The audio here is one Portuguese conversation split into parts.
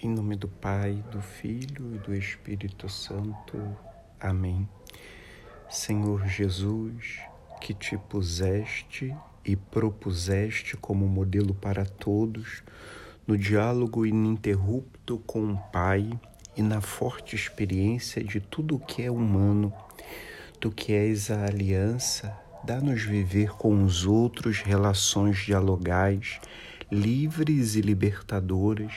Em nome do Pai, do Filho e do Espírito Santo. Amém. Senhor Jesus, que te puseste e propuseste como modelo para todos, no diálogo ininterrupto com o Pai e na forte experiência de tudo o que é humano, tu que és a aliança, dá-nos viver com os outros relações dialogais livres e libertadoras,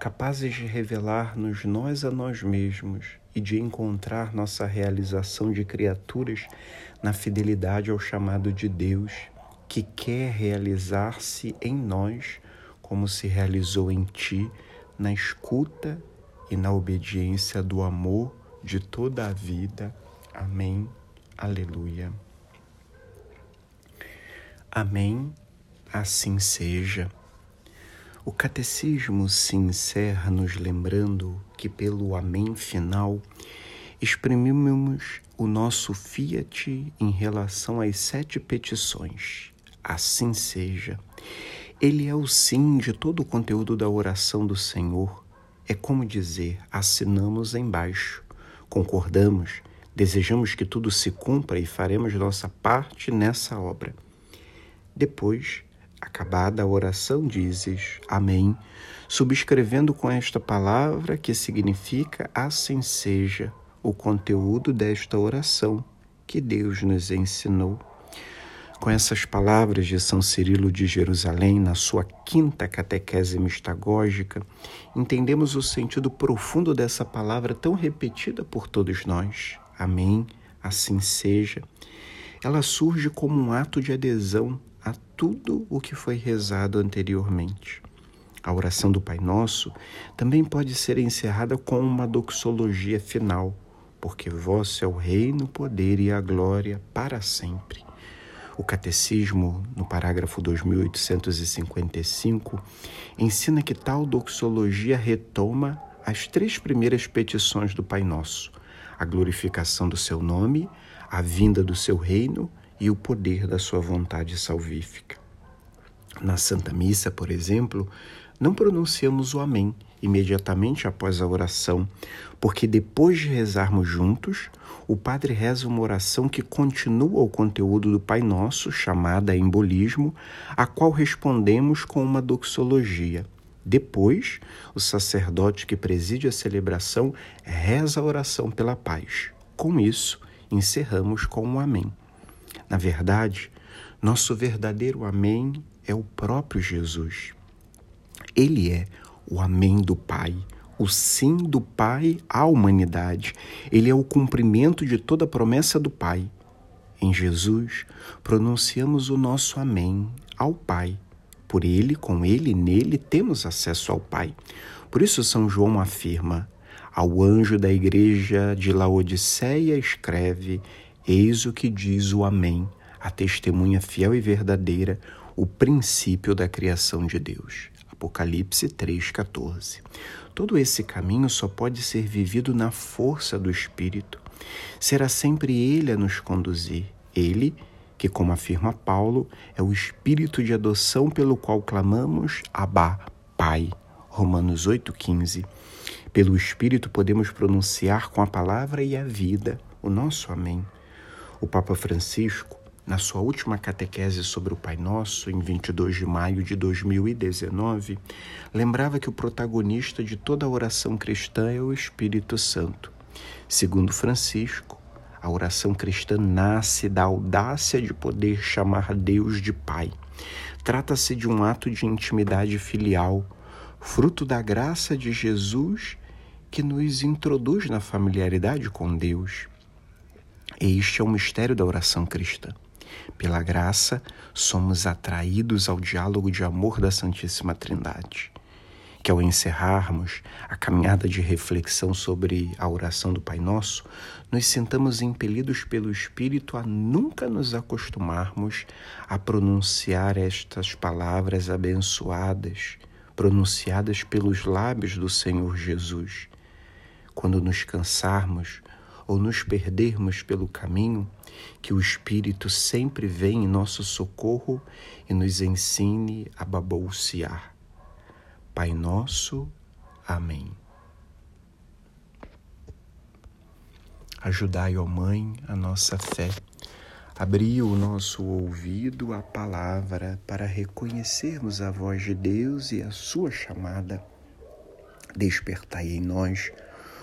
capazes de revelar-nos nós a nós mesmos e de encontrar nossa realização de criaturas na fidelidade ao chamado de Deus, que quer realizar-se em nós como se realizou em ti, na escuta e na obediência do amor de toda a vida. Amém. Aleluia. Amém. Assim seja. O catecismo se encerra nos lembrando que, pelo Amém final, exprimimos o nosso fiat em relação às sete petições. Assim seja. Ele é o sim de todo o conteúdo da oração do Senhor. É como dizer: assinamos embaixo, concordamos, desejamos que tudo se cumpra e faremos nossa parte nessa obra. Depois, Acabada a oração, dizes Amém, subscrevendo com esta palavra que significa assim seja o conteúdo desta oração que Deus nos ensinou. Com essas palavras de São Cirilo de Jerusalém, na sua quinta catequese mistagógica, entendemos o sentido profundo dessa palavra tão repetida por todos nós. Amém, assim seja. Ela surge como um ato de adesão a tudo o que foi rezado anteriormente. A oração do Pai Nosso também pode ser encerrada com uma doxologia final, porque vosso é o reino, o poder e a glória para sempre. O Catecismo, no parágrafo 2855, ensina que tal doxologia retoma as três primeiras petições do Pai Nosso: a glorificação do seu nome, a vinda do seu reino e o poder da sua vontade salvífica. Na Santa Missa, por exemplo, não pronunciamos o Amém imediatamente após a oração, porque depois de rezarmos juntos, o Padre reza uma oração que continua o conteúdo do Pai Nosso, chamada embolismo, a qual respondemos com uma doxologia. Depois, o sacerdote que preside a celebração reza a oração pela paz. Com isso, encerramos com um Amém. Na verdade, nosso verdadeiro Amém é o próprio Jesus. Ele é o Amém do Pai, o sim do Pai à humanidade. Ele é o cumprimento de toda a promessa do Pai. Em Jesus, pronunciamos o nosso Amém ao Pai. Por ele, com ele nele, temos acesso ao Pai. Por isso, São João afirma: ao anjo da igreja de Laodiceia escreve: Eis o que diz o Amém, a testemunha fiel e verdadeira, o princípio da criação de Deus. Apocalipse 3,14. Todo esse caminho só pode ser vivido na força do Espírito. Será sempre Ele a nos conduzir. Ele, que, como afirma Paulo, é o Espírito de adoção pelo qual clamamos Abá, Pai. Romanos 8,15. Pelo Espírito podemos pronunciar com a palavra e a vida o nosso Amém. O Papa Francisco, na sua última catequese sobre o Pai Nosso, em 22 de maio de 2019, lembrava que o protagonista de toda a oração cristã é o Espírito Santo. Segundo Francisco, a oração cristã nasce da audácia de poder chamar Deus de Pai. Trata-se de um ato de intimidade filial, fruto da graça de Jesus que nos introduz na familiaridade com Deus. Este é o mistério da oração cristã. Pela graça, somos atraídos ao diálogo de amor da Santíssima Trindade. Que ao encerrarmos a caminhada de reflexão sobre a oração do Pai Nosso, nos sintamos impelidos pelo Espírito a nunca nos acostumarmos a pronunciar estas palavras abençoadas, pronunciadas pelos lábios do Senhor Jesus. Quando nos cansarmos, ou nos perdermos pelo caminho, que o Espírito sempre vem em nosso socorro e nos ensine a babolsear. Pai nosso, Amém. Ajudai, ó Mãe, a nossa fé. Abri o nosso ouvido à palavra para reconhecermos a voz de Deus e a sua chamada. Despertai em nós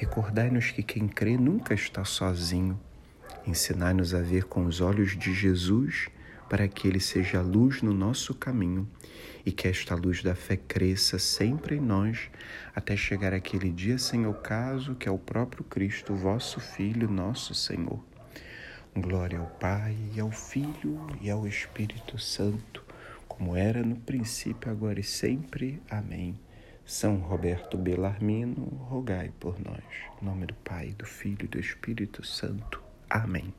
Recordai-nos que quem crê nunca está sozinho. Ensinai-nos a ver com os olhos de Jesus, para que Ele seja luz no nosso caminho e que esta luz da fé cresça sempre em nós, até chegar aquele dia sem ocaso, que é o próprio Cristo, vosso Filho, nosso Senhor. Glória ao Pai, e ao Filho e ao Espírito Santo, como era no princípio, agora e sempre. Amém. São Roberto Belarmino, rogai por nós. Em nome do Pai, do Filho e do Espírito Santo. Amém.